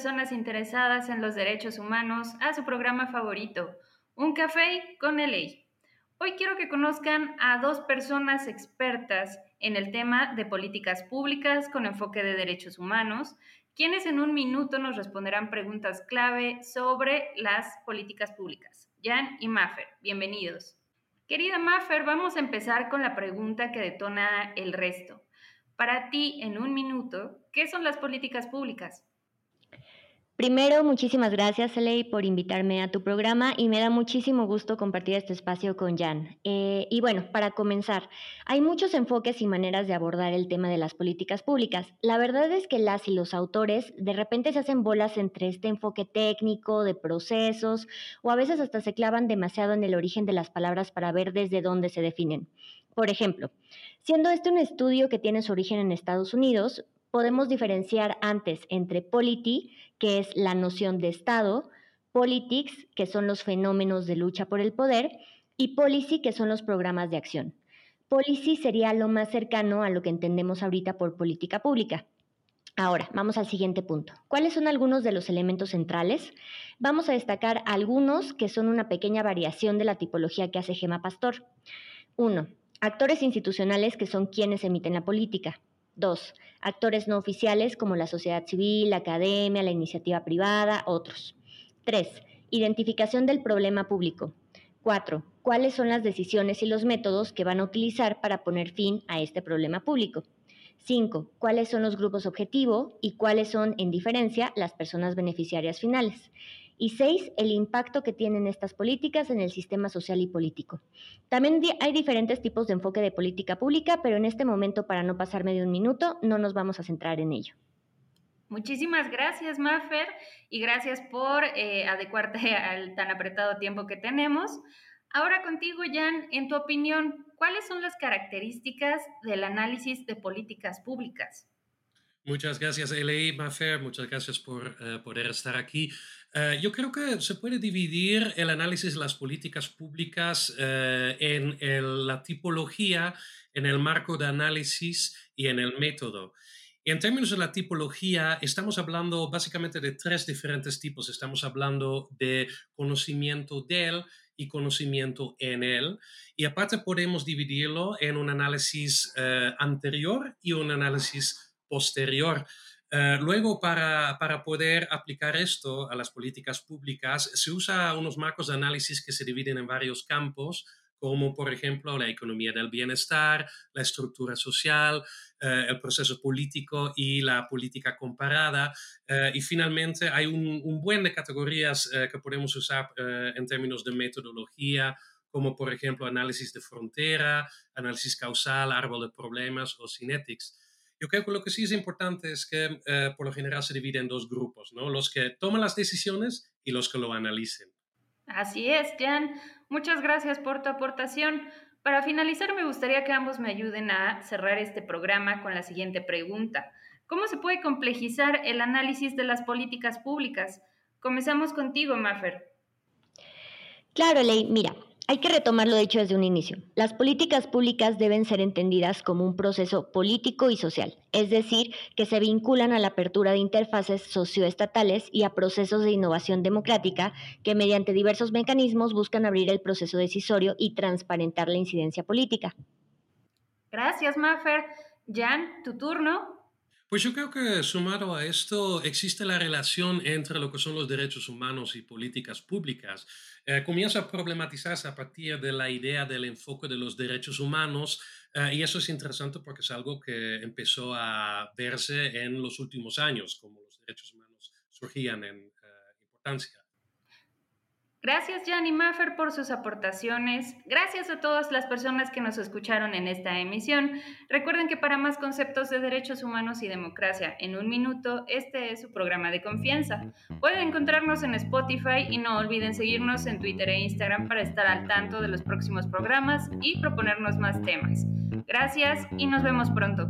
personas interesadas en los derechos humanos a su programa favorito, Un Café con ley. Hoy quiero que conozcan a dos personas expertas en el tema de políticas públicas con enfoque de derechos humanos, quienes en un minuto nos responderán preguntas clave sobre las políticas públicas. Jan y Maffer, bienvenidos. Querida Maffer, vamos a empezar con la pregunta que detona el resto. Para ti, en un minuto, ¿qué son las políticas públicas? Primero, muchísimas gracias, Ley, por invitarme a tu programa y me da muchísimo gusto compartir este espacio con Jan. Eh, y bueno, para comenzar, hay muchos enfoques y maneras de abordar el tema de las políticas públicas. La verdad es que las y los autores de repente se hacen bolas entre este enfoque técnico, de procesos, o a veces hasta se clavan demasiado en el origen de las palabras para ver desde dónde se definen. Por ejemplo, siendo este un estudio que tiene su origen en Estados Unidos, podemos diferenciar antes entre polity, que es la noción de Estado, politics, que son los fenómenos de lucha por el poder, y policy, que son los programas de acción. Policy sería lo más cercano a lo que entendemos ahorita por política pública. Ahora, vamos al siguiente punto. ¿Cuáles son algunos de los elementos centrales? Vamos a destacar algunos que son una pequeña variación de la tipología que hace Gema Pastor. Uno, actores institucionales que son quienes emiten la política. Dos, actores no oficiales como la sociedad civil, la academia, la iniciativa privada, otros. Tres, identificación del problema público. Cuatro, cuáles son las decisiones y los métodos que van a utilizar para poner fin a este problema público. Cinco, cuáles son los grupos objetivo y cuáles son, en diferencia, las personas beneficiarias finales. Y seis, el impacto que tienen estas políticas en el sistema social y político. También hay diferentes tipos de enfoque de política pública, pero en este momento, para no pasarme de un minuto, no nos vamos a centrar en ello. Muchísimas gracias, Maffer, y gracias por eh, adecuarte al tan apretado tiempo que tenemos. Ahora contigo, Jan, en tu opinión, ¿cuáles son las características del análisis de políticas públicas? Muchas gracias, Elei Maffer, muchas gracias por eh, poder estar aquí. Eh, yo creo que se puede dividir el análisis de las políticas públicas eh, en la tipología, en el marco de análisis y en el método. En términos de la tipología, estamos hablando básicamente de tres diferentes tipos. Estamos hablando de conocimiento de él y conocimiento en él. Y aparte podemos dividirlo en un análisis anterior y un análisis posterior. Eh, luego, para, para, poder aplicar esto a las políticas públicas, se usa unos marcos de análisis que se dividen en varios campos, como por ejemplo la economía del bienestar, la estructura social, eh, el proceso político y la política comparada. Eh, y finalmente hay un, un, buen de categorías que podemos usar en términos de metodología, como por ejemplo análisis de frontera, análisis causal, árbol de problemas o cinetics. Yo creo que lo que sí es importante es que eh, por lo general se divide en dos grupos, ¿no? Los que toman las decisiones y los que lo analicen. Así es, Jan. Muchas gracias por tu aportación. Para finalizar, me gustaría que ambos me ayuden a cerrar este programa con la siguiente pregunta. ¿Cómo se puede complejizar el análisis de las políticas públicas? Comenzamos contigo, Maffer. Claro, Ley. Mira, hay que retomar lo dicho desde un inicio. Las políticas públicas deben ser entendidas como un proceso político y social, es decir, que se vinculan a la apertura de interfaces socioestatales y a procesos de innovación democrática que mediante diversos mecanismos buscan abrir el proceso decisorio y transparentar la incidencia política. Gracias, Maffer. Jan, tu turno. Pues yo creo que sumado a esto existe la relación entre lo que son los derechos humanos y políticas públicas. Eh, comienza a problematizarse a partir de la idea del enfoque de los derechos humanos eh, y eso es interesante porque es algo que empezó a verse en los últimos años, como los derechos humanos surgían en eh, importancia. Gracias, Jan Maffer, por sus aportaciones. Gracias a todas las personas que nos escucharon en esta emisión. Recuerden que para más conceptos de derechos humanos y democracia en un minuto, este es su programa de confianza. Pueden encontrarnos en Spotify y no olviden seguirnos en Twitter e Instagram para estar al tanto de los próximos programas y proponernos más temas. Gracias y nos vemos pronto.